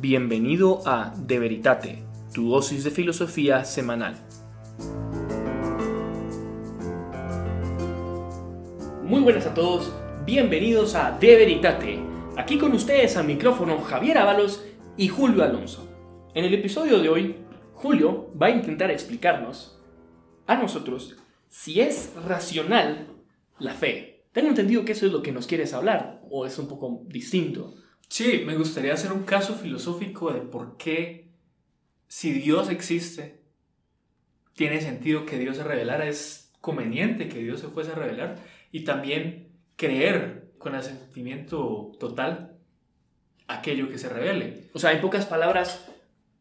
Bienvenido a De Veritate, tu dosis de filosofía semanal. Muy buenas a todos, bienvenidos a De Veritate. Aquí con ustedes al micrófono Javier Ábalos y Julio Alonso. En el episodio de hoy, Julio va a intentar explicarnos a nosotros si es racional la fe. Tengo entendido que eso es lo que nos quieres hablar, o es un poco distinto. Sí, me gustaría hacer un caso filosófico de por qué, si Dios existe, tiene sentido que Dios se revelara, es conveniente que Dios se fuese a revelar, y también creer con asentimiento total aquello que se revele. O sea, en pocas palabras,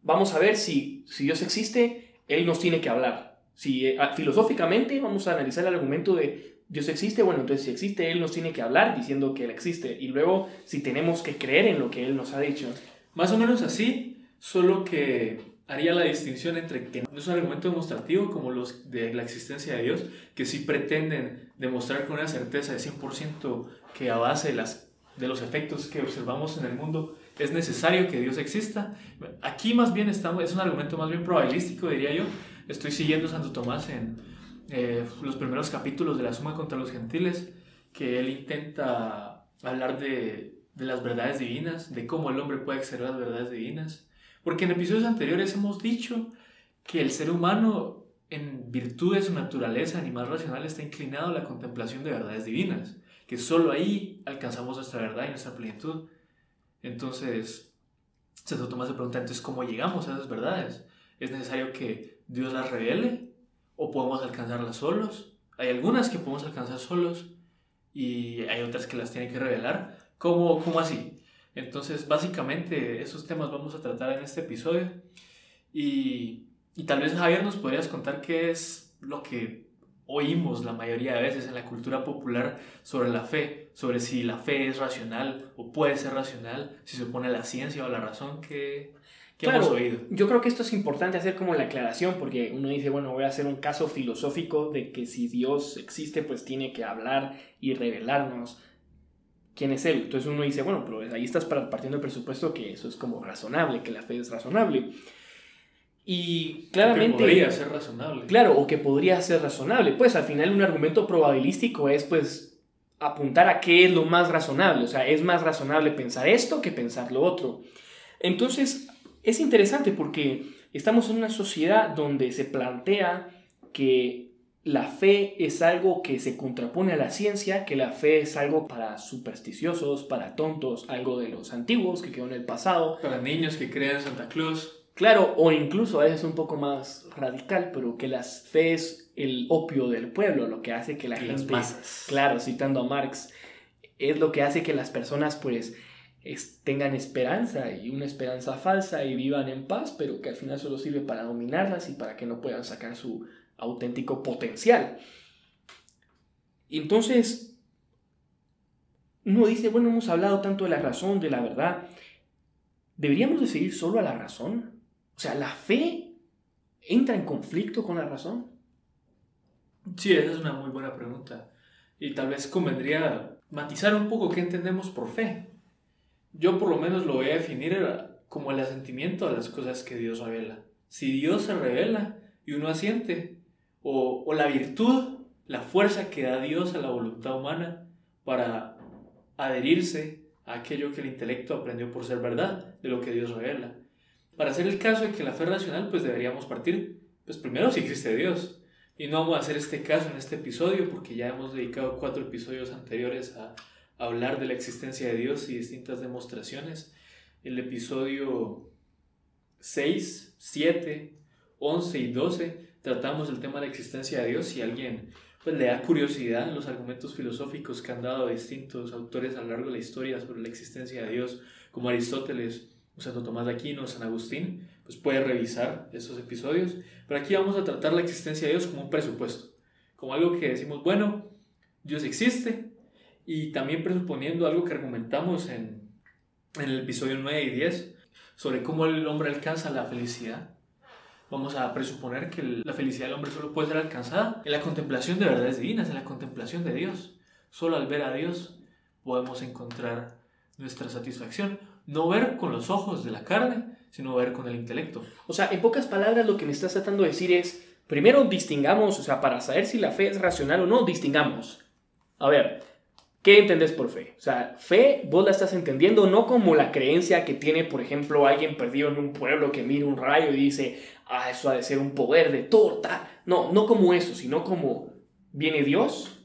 vamos a ver si, si Dios existe, Él nos tiene que hablar. Si eh, filosóficamente vamos a analizar el argumento de Dios existe, bueno, entonces si existe, Él nos tiene que hablar diciendo que Él existe. Y luego, si tenemos que creer en lo que Él nos ha dicho. Más o menos así, solo que haría la distinción entre que no es un argumento demostrativo como los de la existencia de Dios, que sí pretenden demostrar con una certeza de 100% que a base de, las, de los efectos que observamos en el mundo es necesario que Dios exista. Aquí más bien estamos, es un argumento más bien probabilístico, diría yo. Estoy siguiendo Santo Tomás en eh, los primeros capítulos de la Suma contra los Gentiles, que él intenta hablar de, de las verdades divinas, de cómo el hombre puede acceder las verdades divinas. Porque en episodios anteriores hemos dicho que el ser humano, en virtud de su naturaleza animal racional, está inclinado a la contemplación de verdades divinas, que solo ahí alcanzamos nuestra verdad y nuestra plenitud. Entonces, Santo Tomás se pregunta entonces cómo llegamos a esas verdades. ¿Es necesario que Dios las revele? O podemos alcanzarlas solos. Hay algunas que podemos alcanzar solos y hay otras que las tienen que revelar. ¿Cómo, cómo así? Entonces, básicamente, esos temas vamos a tratar en este episodio. Y, y tal vez, Javier, nos podrías contar qué es lo que oímos la mayoría de veces en la cultura popular sobre la fe, sobre si la fe es racional o puede ser racional, si se opone la ciencia o la razón, que claro, Yo creo que esto es importante hacer como la aclaración, porque uno dice, bueno, voy a hacer un caso filosófico de que si Dios existe, pues tiene que hablar y revelarnos quién es Él. Entonces uno dice, bueno, pero ahí estás partiendo del presupuesto que eso es como razonable, que la fe es razonable. Y claramente... que podría ser razonable. Claro, o que podría ser razonable. Pues al final un argumento probabilístico es pues apuntar a qué es lo más razonable. O sea, es más razonable pensar esto que pensar lo otro. Entonces, es interesante porque estamos en una sociedad donde se plantea que la fe es algo que se contrapone a la ciencia, que la fe es algo para supersticiosos, para tontos, algo de los antiguos que quedó en el pasado. Para niños que creen en Santa Claus. Claro, o incluso a veces un poco más radical, pero que la fe es el opio del pueblo, lo que hace que la gente... Claro, citando a Marx, es lo que hace que las personas pues tengan esperanza y una esperanza falsa y vivan en paz, pero que al final solo sirve para dominarlas y para que no puedan sacar su auténtico potencial. Entonces, uno dice, bueno, hemos hablado tanto de la razón, de la verdad, ¿deberíamos de seguir solo a la razón? O sea, ¿la fe entra en conflicto con la razón? Sí, esa es una muy buena pregunta. Y tal vez convendría matizar un poco qué entendemos por fe yo por lo menos lo voy a definir como el asentimiento a las cosas que Dios revela. Si Dios se revela y uno asiente, o, o la virtud, la fuerza que da Dios a la voluntad humana para adherirse a aquello que el intelecto aprendió por ser verdad, de lo que Dios revela. Para hacer el caso de que la fe racional, pues deberíamos partir, pues primero si existe Dios. Y no vamos a hacer este caso en este episodio porque ya hemos dedicado cuatro episodios anteriores a, hablar de la existencia de Dios y distintas demostraciones. El episodio 6, 7, 11 y 12 tratamos el tema de la existencia de Dios. Si alguien pues, le da curiosidad en los argumentos filosóficos que han dado distintos autores a lo largo de la historia sobre la existencia de Dios, como Aristóteles, Santo Tomás de Aquino, San Agustín, pues puede revisar esos episodios. Pero aquí vamos a tratar la existencia de Dios como un presupuesto, como algo que decimos, bueno, Dios existe, y también presuponiendo algo que argumentamos en, en el episodio 9 y 10 sobre cómo el hombre alcanza la felicidad. Vamos a presuponer que la felicidad del hombre solo puede ser alcanzada en la contemplación de verdades divinas, en la contemplación de Dios. Solo al ver a Dios podemos encontrar nuestra satisfacción. no ver con los ojos de la carne, sino ver con el intelecto. O sea, en pocas palabras lo que me estás tratando de decir es, primero distingamos, o sea, para saber si la fe es racional o no, distingamos. A ver, ¿qué entendés por fe? O sea, fe vos la estás entendiendo no como la creencia que tiene, por ejemplo, alguien perdido en un pueblo que mira un rayo y dice, ah, eso ha de ser un poder de torta. No, no como eso, sino como viene Dios,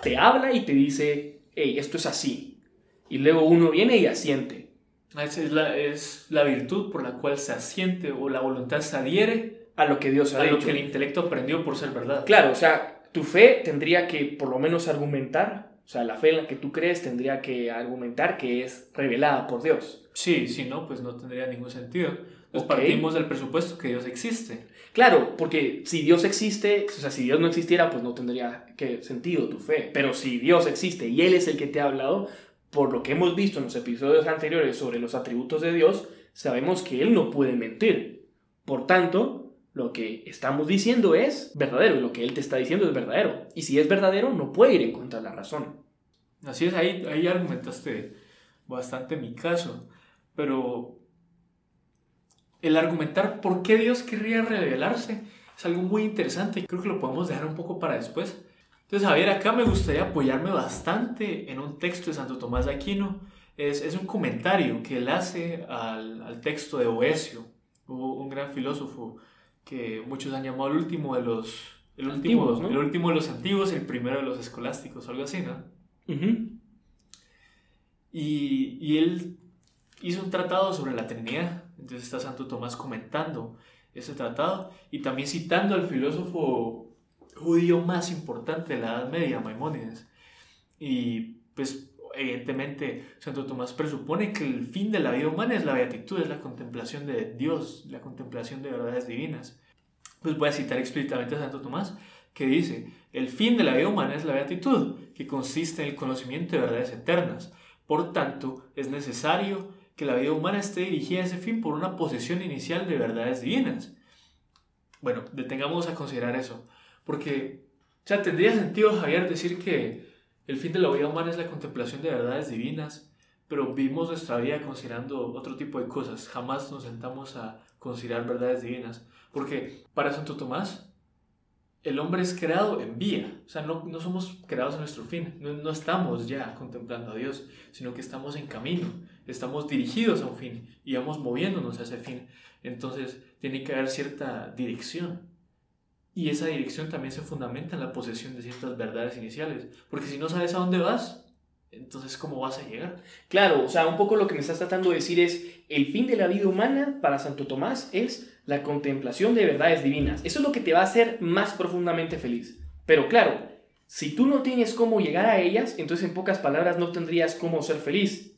te habla y te dice, hey, esto es así. Y luego uno viene y asiente. Esa es la, es la virtud por la cual se asiente o la voluntad se adhiere a lo que Dios ha a dicho. lo que el intelecto aprendió por ser verdad. Claro, o sea, tu fe tendría que por lo menos argumentar, o sea, la fe en la que tú crees tendría que argumentar que es revelada por Dios. Sí, si no, pues no tendría ningún sentido. Nos partimos del presupuesto que Dios existe. Claro, porque si Dios existe, o sea, si Dios no existiera, pues no tendría que sentido tu fe. Pero si Dios existe y Él es el que te ha hablado, por lo que hemos visto en los episodios anteriores sobre los atributos de Dios, sabemos que Él no puede mentir. Por tanto, lo que estamos diciendo es verdadero y lo que Él te está diciendo es verdadero. Y si es verdadero, no puede ir en contra de la razón. Así es, ahí, ahí argumentaste bastante mi caso. Pero el argumentar por qué Dios querría revelarse es algo muy interesante creo que lo podemos dejar un poco para después. Entonces, Javier, acá me gustaría apoyarme bastante en un texto de Santo Tomás de Aquino. Es, es un comentario que él hace al, al texto de Boecio, Hubo un gran filósofo que muchos han llamado el último de los... El último, Antiguos, ¿no? el último de los antiguos, el primero de los escolásticos, algo así, ¿no? Y, y él hizo un tratado sobre la Trinidad. Entonces está Santo Tomás comentando ese tratado y también citando al filósofo judío más importante de la Edad Media, Maimónides. Y pues evidentemente Santo Tomás presupone que el fin de la vida humana es la beatitud, es la contemplación de Dios, la contemplación de verdades divinas. Pues voy a citar explícitamente a Santo Tomás que dice, el fin de la vida humana es la beatitud, que consiste en el conocimiento de verdades eternas. Por tanto, es necesario que la vida humana esté dirigida a ese fin por una posesión inicial de verdades divinas. Bueno, detengamos a considerar eso, porque, o sea, tendría sentido, Javier, decir que el fin de la vida humana es la contemplación de verdades divinas, pero vivimos nuestra vida considerando otro tipo de cosas, jamás nos sentamos a considerar verdades divinas, porque para Santo Tomás, el hombre es creado en vía, o sea, no, no somos creados en nuestro fin, no, no estamos ya contemplando a Dios, sino que estamos en camino, estamos dirigidos a un fin y vamos moviéndonos a ese fin. Entonces, tiene que haber cierta dirección. Y esa dirección también se fundamenta en la posesión de ciertas verdades iniciales, porque si no sabes a dónde vas, entonces ¿cómo vas a llegar? Claro, o sea, un poco lo que me estás tratando de decir es, el fin de la vida humana para Santo Tomás es la contemplación de verdades divinas. Eso es lo que te va a hacer más profundamente feliz. Pero claro, si tú no tienes cómo llegar a ellas, entonces en pocas palabras no tendrías cómo ser feliz.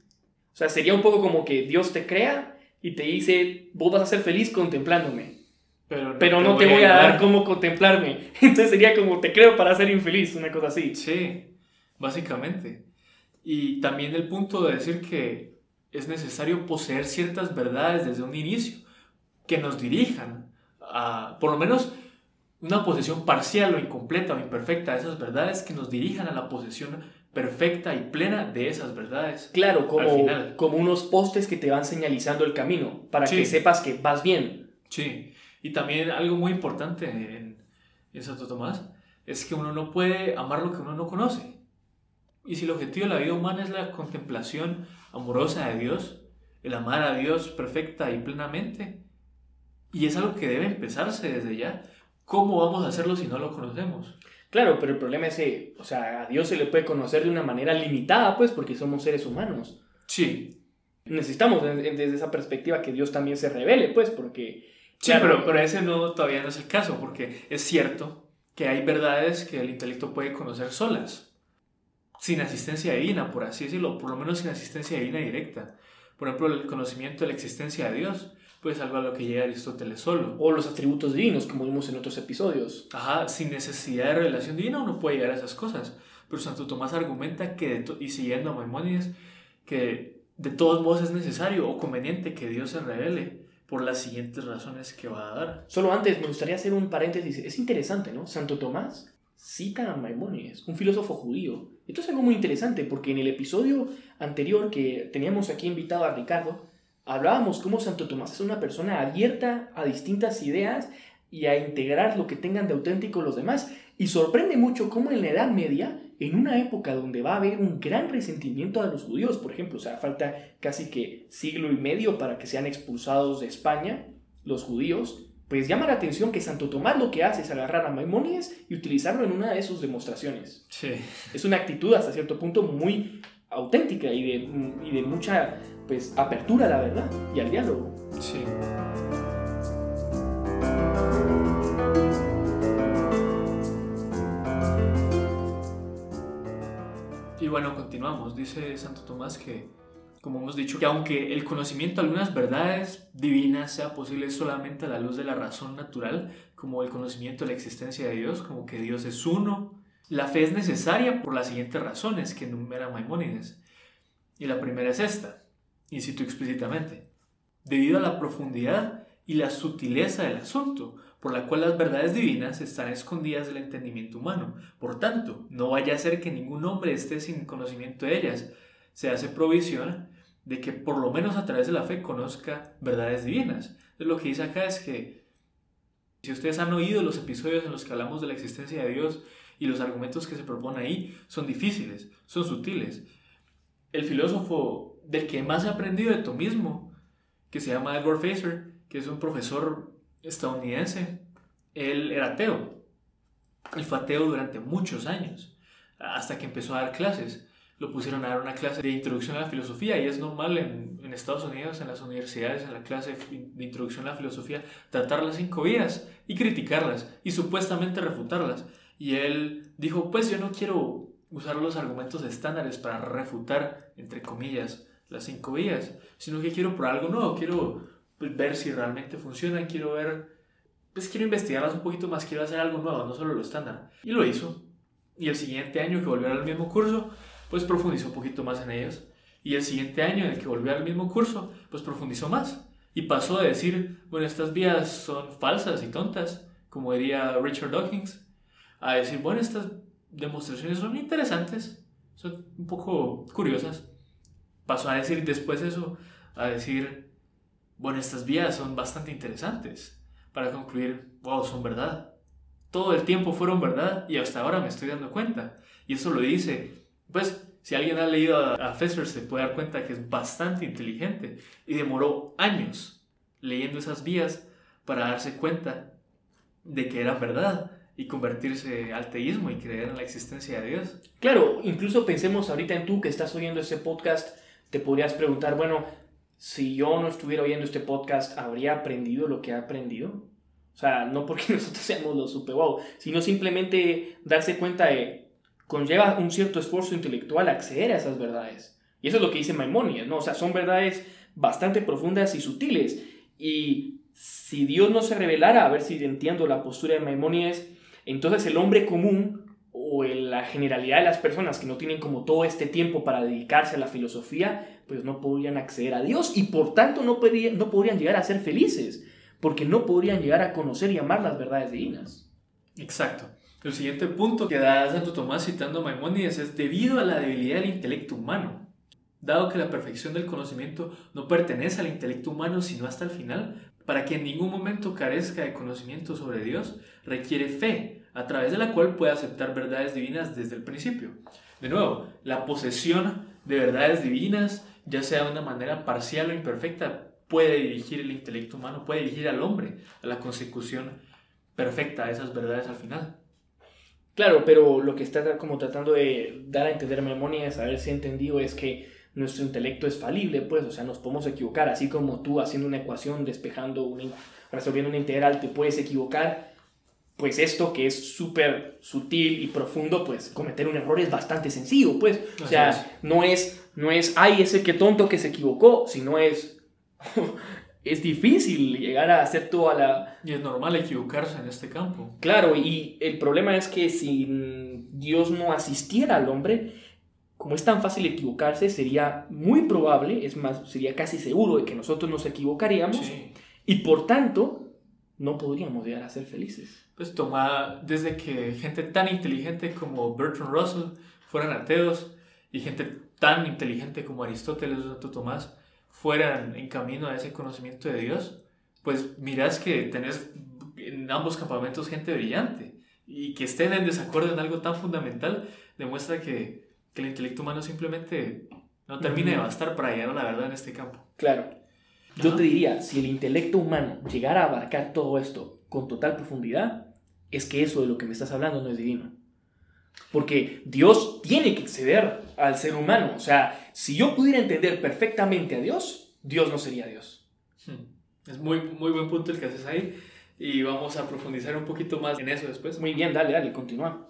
O sea, sería un poco como que Dios te crea y te dice, vos vas a ser feliz contemplándome, Pero no, pero no te voy a dar cómo contemplarme. Entonces sería como, te creo para ser infeliz, una cosa así. Sí, básicamente. Y también el punto de decir que es necesario poseer ciertas verdades desde un inicio que nos dirijan a, por lo menos, una posesión parcial o incompleta o imperfecta de esas verdades que nos dirijan a la posesión perfecta y plena de esas verdades. Claro, como, como unos postes que te van señalizando el camino para Sí. que sepas que vas bien. Sí, y también algo muy importante en, en Santo Tomás es que uno no puede amar lo que uno no conoce. Y si el objetivo de la vida humana es la contemplación amorosa de Dios, el amar a Dios perfecta y plenamente, y es algo que debe empezarse desde ya, ¿cómo vamos a hacerlo si no lo conocemos? Claro, pero el problema es que, o sea, a Dios se le puede conocer de una manera limitada, pues, porque somos seres humanos. Sí, Necesitamos de- de- desde esa perspectiva que Dios también se revele, pues, porque... sí, claro, pero, pero ese no, todavía no es el caso, porque es cierto que hay verdades que el intelecto puede conocer solas. sin asistencia divina, por así decirlo, por lo menos sin asistencia divina directa. Por ejemplo, el conocimiento de la existencia de Dios, pues algo a lo que llega Aristóteles solo. O los atributos divinos, como vimos en otros episodios. Ajá, sin necesidad de revelación divina uno puede llegar a esas cosas. Pero Santo Tomás argumenta que, y siguiendo a Maimónides, que de todos modos es necesario o conveniente que Dios se revele por las siguientes razones que va a dar. Solo antes me gustaría hacer un paréntesis. Es interesante, ¿no? Santo Tomás cita a Maimónides, un filósofo judío, Esto es algo muy interesante porque en el episodio anterior que teníamos aquí invitado a Ricardo, hablábamos cómo Santo Tomás es una persona abierta a distintas ideas y a integrar lo que tengan de auténtico los demás. Y sorprende mucho cómo en la Edad Media, en una época donde va a haber un gran resentimiento a los judíos, por ejemplo, o sea, falta casi que siglo y medio para que sean expulsados de España los judíos, pues llama la atención que Santo Tomás lo que hace es agarrar a Maimónides y utilizarlo en una de sus demostraciones. Sí. Es una actitud hasta cierto punto muy auténtica y de, y de mucha pues, apertura a la verdad y al diálogo. Sí. Bueno, continuamos. Dice Santo Tomás que, como hemos dicho, que aunque el conocimiento de algunas verdades divinas sea posible solamente a la luz de la razón natural, como el conocimiento de la existencia de Dios, como que Dios es uno, la fe es necesaria por las siguientes razones que enumera Maimónides. Y la primera es esta, y cito explícitamente, debido a la profundidad y la sutileza del asunto, por la cual las verdades divinas están escondidas del entendimiento humano. Por tanto, no vaya a ser que ningún hombre esté sin conocimiento de ellas. Se hace provisión de que por lo menos a través de la fe conozca verdades divinas. Entonces, lo que dice acá es que si ustedes han oído los episodios en los que hablamos de la existencia de Dios y los argumentos que se proponen ahí, son difíciles, son sutiles. El filósofo del que más he aprendido de tomismo, que se llama Edward Facer, que es un profesor estadounidense, él era ateo. Él fue ateo durante muchos años, hasta que empezó a dar clases. Lo pusieron a dar una clase de introducción a la filosofía y es normal en, Estados Unidos, en las universidades, en la clase de introducción a la filosofía, tratar las cinco vías y criticarlas y supuestamente refutarlas. Y él dijo, pues yo no quiero usar los argumentos estándares para refutar, entre comillas, las cinco vías, sino que quiero por algo nuevo, quiero pues, ver si realmente funcionan, quiero ver, pues quiero investigarlas un poquito más, quiero hacer algo nuevo, no solo lo estándar. Y lo hizo. Y el siguiente año que volvió al mismo curso, pues profundizó un poquito más en ellos. Y el siguiente año en el que volvió al mismo curso, pues profundizó más. Y pasó de decir, bueno, estas vías son falsas y tontas, como diría Richard Dawkins, a decir, bueno, estas demostraciones son interesantes, son un poco curiosas. Pasó a decir después eso, a decir, bueno, estas vías son bastante interesantes para concluir, wow, son verdad. Todo el tiempo fueron verdad y hasta ahora me estoy dando cuenta. Y eso lo dice, pues, si alguien ha leído a, a se puede dar cuenta que es bastante inteligente y demoró años leyendo esas vías para darse cuenta de que eran verdad y convertirse al teísmo y creer en la existencia de Dios. Claro, incluso pensemos ahorita en tú que estás oyendo este podcast, te podrías preguntar, bueno, si yo no estuviera oyendo este podcast, ¿habría aprendido lo que he aprendido? O sea, no porque nosotros seamos los super wow, sino simplemente darse cuenta de conlleva un cierto esfuerzo intelectual acceder a esas verdades. Y eso es lo que dice Maimonides, ¿no? O sea, son verdades bastante profundas y sutiles. Y si Dios no se revelara, a ver si entiendo la postura de Maimonides, entonces el hombre común o la generalidad de las personas que no tienen como todo este tiempo para dedicarse a la filosofía, pues no podrían acceder a Dios y por tanto no, podrían, no llegar a ser felices, porque no podrían llegar a conocer y amar las verdades divinas. Exacto. El siguiente punto que da Santo Tomás citando a Maimónides es debido a la debilidad del intelecto humano. Dado que la perfección del conocimiento no pertenece al intelecto humano sino hasta el final, para que en ningún momento carezca de conocimiento sobre Dios, requiere fe, a través de la cual puede aceptar verdades divinas desde el principio. De nuevo, la posesión de verdades divinas, ya sea de una manera parcial o imperfecta, puede dirigir el intelecto humano, puede dirigir al hombre a la consecución perfecta de esas verdades al final. Claro, pero lo que está como tratando de dar a entender Memonias, a ver si he entendido, es que nuestro intelecto es falible, pues, o sea, nos podemos equivocar, así como tú haciendo una ecuación, despejando, una, resolviendo una integral, te puedes equivocar, pues esto que es súper sutil y profundo, pues cometer un error es bastante sencillo, pues, o sea, no es, no es, ay, ese que tonto que se equivocó, sino es, es difícil llegar a hacer toda la... Y es normal equivocarse en este campo. Claro, y el problema es que si Dios no asistiera al hombre, como es tan fácil equivocarse, sería muy probable, es más, sería casi seguro de que nosotros nos equivocaríamos. Y por tanto no podríamos llegar a ser felices. Pues toma, desde que gente tan inteligente como Bertrand Russell fueran ateos y gente tan inteligente como Aristóteles o Santo Tomás fueran en camino a ese conocimiento de Dios, pues mirás que tenés en ambos campamentos gente brillante y que estén en desacuerdo en algo tan fundamental demuestra que, que el intelecto humano simplemente no termina de bastar para llegar a la verdad en este campo. Claro. Yo te diría, si el intelecto humano llegara a abarcar todo esto con total profundidad, es que eso de lo que me estás hablando no es divino. Porque Dios tiene que exceder al ser humano. O sea, si yo pudiera entender perfectamente a Dios, Dios no sería Dios. Hmm. Es muy, muy buen punto el que haces ahí. Y vamos a profundizar un poquito más en eso después. Muy bien, dale, dale, continúa.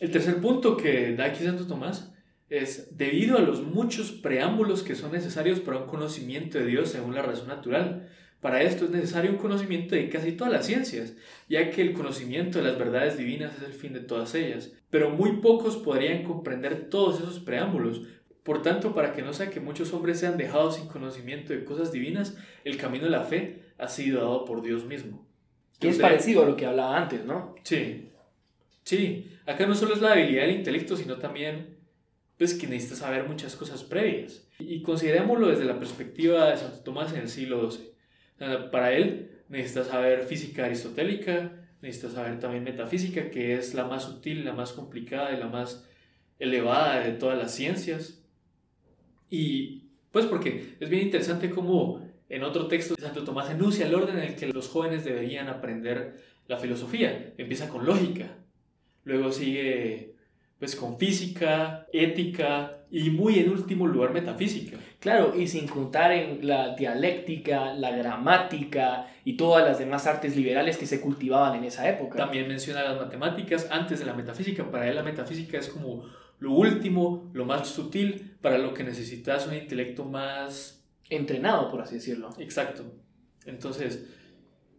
El tercer punto que da aquí Santo Tomás es, debido a los muchos preámbulos que son necesarios para un conocimiento de Dios según la razón natural, para esto es necesario un conocimiento de casi todas las ciencias, ya que el conocimiento de las verdades divinas es el fin de todas ellas. Pero muy pocos podrían comprender todos esos preámbulos. Por tanto, para que no sea que muchos hombres sean dejados sin conocimiento de cosas divinas, el camino de la fe ha sido dado por Dios mismo. Que es parecido a lo que hablaba antes, ¿no? Sí. Sí. Acá no solo es la habilidad del intelecto, sino también pues que necesitas saber muchas cosas previas. Y considerémoslo desde la perspectiva de Santo Tomás en el siglo XII. Para él necesitas saber física aristotélica, necesitas saber también metafísica, que es la más sutil, la más complicada y la más elevada de todas las ciencias. Y pues porque es bien interesante cómo en otro texto Santo Tomás enuncia el orden en el que los jóvenes deberían aprender la filosofía. Empieza con lógica, luego sigue pues con física, ética y muy en último lugar metafísica. Claro, y sin contar en la dialéctica, la gramática y todas las demás artes liberales que se cultivaban en esa época. También menciona las matemáticas antes de la metafísica. Para él la metafísica es como lo último, lo más sutil, para lo que necesitas un intelecto más... Entrenado, por así decirlo. Exacto. Entonces,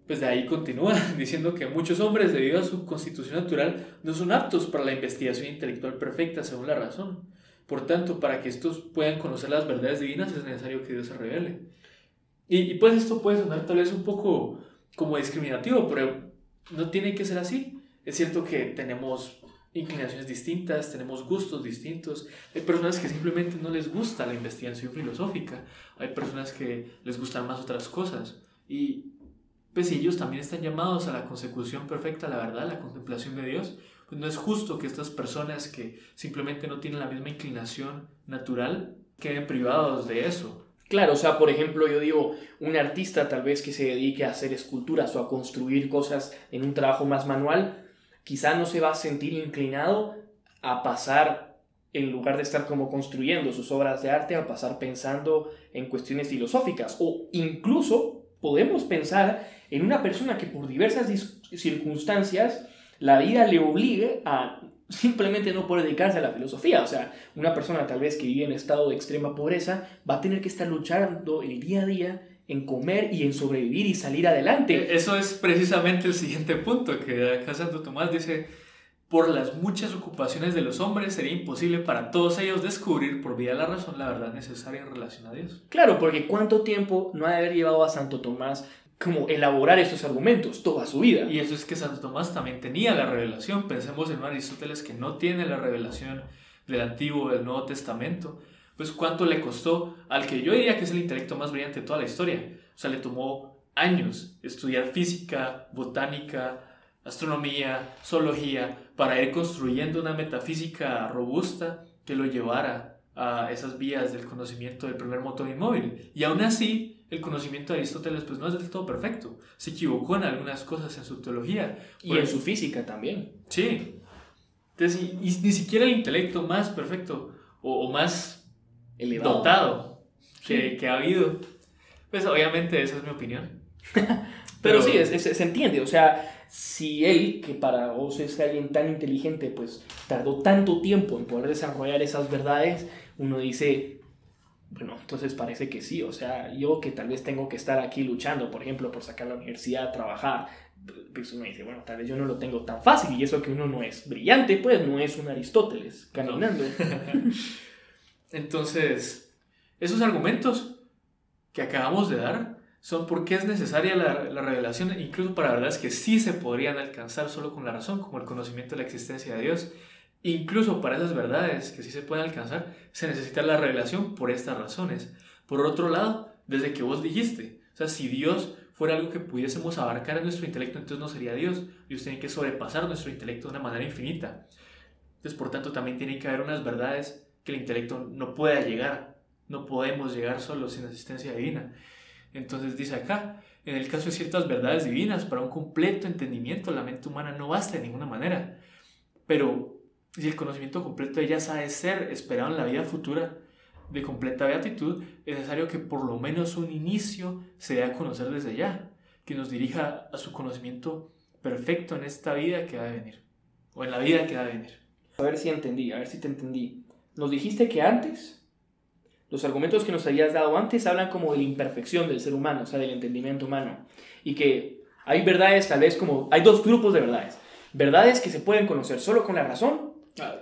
pues de ahí continúa diciendo que muchos hombres, debido a su constitución natural, no son aptos para la investigación intelectual perfecta según la razón. Por tanto, para que estos puedan conocer las verdades divinas es necesario que Dios se revele. Y, pues esto puede sonar tal vez un poco como discriminativo, pero no tiene que ser así. Es cierto que tenemos inclinaciones distintas, tenemos gustos distintos. Hay personas que simplemente no les gusta la investigación filosófica, hay personas que les gustan más otras cosas. Y pues ellos también están llamados a la consecución perfecta, la verdad, la contemplación de Dios, pues no es justo que estas personas que simplemente no tienen la misma inclinación natural queden privados de eso. Claro, o sea, por ejemplo, yo digo, un artista tal vez que se dedique a hacer esculturas o a construir cosas en un trabajo más manual, quizá no se va a sentir inclinado a pasar, en lugar de estar como construyendo sus obras de arte, a pasar pensando en cuestiones filosóficas. O incluso podemos pensar en una persona que por diversas circunstancias la vida le obligue a simplemente no poder dedicarse a la filosofía. O sea, una persona tal vez que vive en estado de extrema pobreza va a tener que estar luchando el día a día en comer y en sobrevivir y salir adelante. E-, eso es precisamente el siguiente punto que acá Santo Tomás dice, por las muchas ocupaciones de los hombres sería imposible para todos ellos descubrir por vía de la razón la verdad necesaria en relación a Dios. Claro, porque cuánto tiempo no ha de haber llevado a Santo Tomás como elaborar estos argumentos toda su vida. Y eso es que Santo Tomás también tenía la revelación. Pensemos en un Aristóteles que no tiene la revelación del Antiguo o del Nuevo Testamento. Pues cuánto le costó al que yo diría que es el intelecto más brillante de toda la historia. O sea, le tomó años estudiar física, botánica, astronomía, zoología, para ir construyendo una metafísica robusta que lo llevara a esas vías del conocimiento del primer motor inmóvil. Y aún así, el conocimiento de Aristóteles pues no es del todo perfecto. Se equivocó en algunas cosas en su teología. Y en su física también. Sí. Entonces, y, ni siquiera el intelecto más perfecto o, más Elevado. dotado que, que, ha habido. Pues obviamente esa es mi opinión. Pero, sí, se entiende. O sea, si él, que para vos es alguien tan inteligente, pues tardó tanto tiempo en poder desarrollar esas verdades, uno dice, bueno, entonces parece que sí, o sea, yo que tal vez tengo que estar aquí luchando, por ejemplo, por sacar la universidad, trabajar, pues uno dice, bueno, tal vez yo no lo tengo tan fácil y eso que uno no es brillante, pues no es un Aristóteles caminando. entonces, esos argumentos que acabamos de dar son porque es necesaria la, la revelación, incluso para verdades que sí se podrían alcanzar solo con la razón, como el conocimiento de la existencia de Dios, Incluso para esas verdades que sí se pueden alcanzar, se necesita la revelación por estas razones. Por otro lado, desde que vos dijiste, o sea, si Dios fuera algo que pudiésemos abarcar en nuestro intelecto, entonces no sería Dios. Dios tiene que sobrepasar nuestro intelecto de una manera infinita. Entonces, por tanto, también tiene que haber unas verdades que el intelecto no pueda llegar. No podemos llegar solo sin asistencia divina. Entonces dice acá, en el caso de ciertas verdades divinas, para un completo entendimiento, la mente humana no basta de ninguna manera. Pero si el conocimiento completo de ellas ha de ser esperado en la vida futura, de completa beatitud, es necesario que por lo menos un inicio se dé a conocer desde ya, que nos dirija a su conocimiento perfecto en esta vida que ha de venir, o en la vida que ha de venir. A ver si entendí, a ver si te entendí. Nos dijiste que antes, los argumentos que nos habías dado antes hablan como de la imperfección del ser humano, o sea, del entendimiento humano, y que hay verdades tal vez como, hay dos grupos de verdades. Verdades que se pueden conocer solo con la razón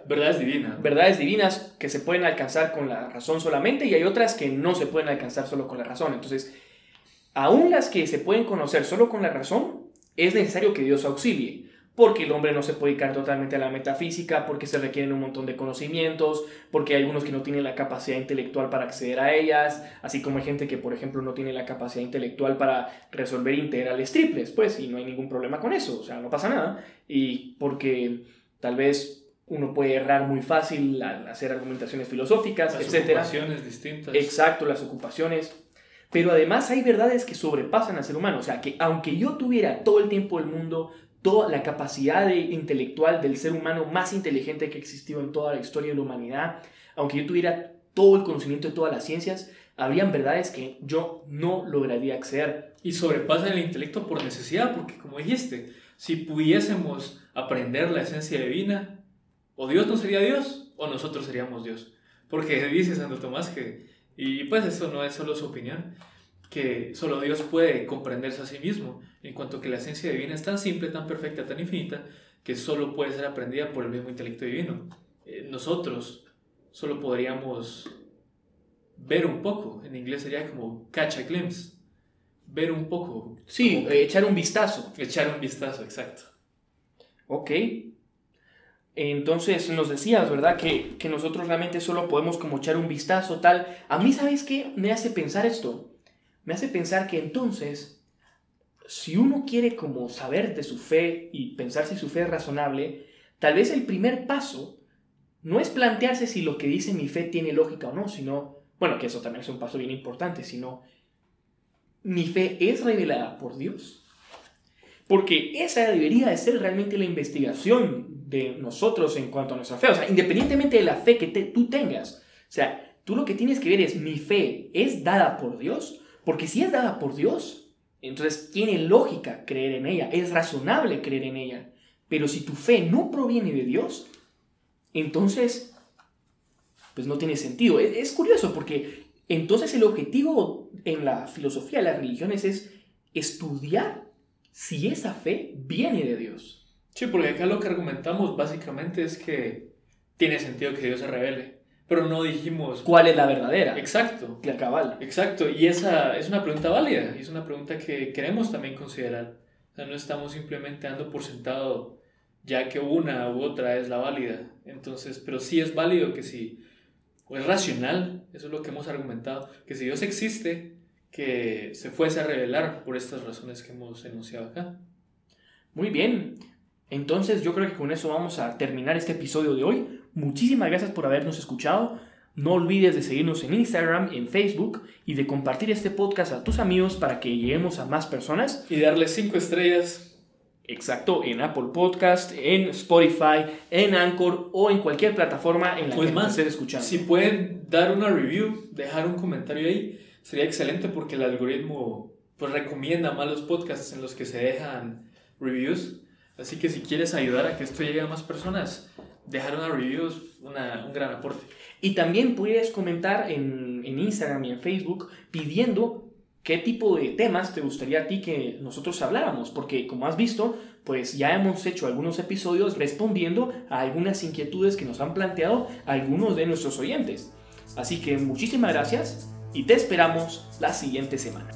verdades divinas. Verdades divinas que se pueden alcanzar con la razón solamente y hay otras que no se pueden alcanzar solo con la razón. Entonces, aún las que se pueden conocer solo con la razón, es necesario que Dios auxilie, porque el hombre no se puede dedicar totalmente a la metafísica, porque se requieren un montón de conocimientos, porque hay algunos que no tienen la capacidad intelectual para acceder a ellas, así como hay gente que, por ejemplo, no tiene la capacidad intelectual para resolver integrales triples, pues, y no hay ningún problema con eso, o sea, no pasa nada, y porque tal vez uno puede errar muy fácil al hacer argumentaciones filosóficas, las etc. ocupaciones distintas. Exacto, las ocupaciones. Pero además hay verdades que sobrepasan al ser humano. O sea, que aunque yo tuviera todo el tiempo del mundo, toda la capacidad intelectual del ser humano más inteligente que ha existido en toda la historia de la humanidad, aunque yo tuviera todo el conocimiento de todas las ciencias, habrían verdades que yo no lograría acceder. Y sobrepasan el intelecto por necesidad, porque como dijiste, si pudiésemos aprender la esencia divina, o Dios no sería Dios o nosotros seríamos Dios. Porque dice Santo Tomás que, y pues eso no es solo su opinión, que solo Dios puede comprenderse a sí mismo, en cuanto que la esencia divina es tan simple, tan perfecta, tan infinita, que solo puede ser aprendida por el mismo intelecto divino. Eh, nosotros solo podríamos ver un poco, en inglés sería como catch a glimpse, ver un poco. Sí, echar un vistazo. Echar un vistazo, exacto. Ok, entonces nos decías, ¿verdad? Que, nosotros realmente solo podemos como echar un vistazo tal. A mí, ¿sabes qué? Me hace pensar esto. Me hace pensar que entonces, si uno quiere como saber de su fe y pensar si su fe es razonable, tal vez el primer paso no es plantearse si lo que dice mi fe tiene lógica o no, sino, bueno, que eso también es un paso bien importante, sino, ¿mi fe es revelada por Dios? Porque esa debería de ser realmente la investigación de nosotros en cuanto a nuestra fe. O sea, independientemente de la fe que tú tengas. O sea, tú lo que tienes que ver es, mi fe es dada por Dios. Porque si es dada por Dios, entonces tiene lógica creer en ella. Es razonable creer en ella. Pero si tu fe no proviene de Dios, entonces, pues no tiene sentido. Es, es curioso porque entonces el objetivo en la filosofía de las religiones es estudiar si esa fe viene de Dios. Sí, porque acá lo que argumentamos básicamente es que tiene sentido que Dios se revele, pero no dijimos... ¿Cuál es la verdadera? Exacto. La cabal. Exacto, y esa es una pregunta válida, y es una pregunta que queremos también considerar. O sea, no estamos simplemente dando por sentado ya que una u otra es la válida. Entonces, pero sí es válido que si, o es racional, eso es lo que hemos argumentado, que si Dios existe, que se fuese a revelar por estas razones que hemos enunciado acá. Muy bien. Entonces yo creo que con eso vamos a terminar este episodio de hoy. Muchísimas gracias por habernos escuchado. No olvides de seguirnos en Instagram, en Facebook y de compartir este podcast a tus amigos para que lleguemos a más personas. Y darle 5 estrellas. Exacto, en Apple Podcast, en Spotify, en Anchor o en cualquier plataforma en la pues que más, escuchando. Si pueden dar una review, dejar un comentario ahí, sería excelente porque el algoritmo pues recomienda más los podcasts en los que se dejan reviews. Así que si quieres ayudar a que esto llegue a más personas, dejar una review es un gran aporte. Y también puedes comentar en, en Instagram y en Facebook pidiendo qué tipo de temas te gustaría a ti que nosotros habláramos, porque como has visto, pues ya hemos hecho algunos episodios respondiendo a algunas inquietudes que nos han planteado algunos de nuestros oyentes. Así que muchísimas gracias y te esperamos la siguiente semana.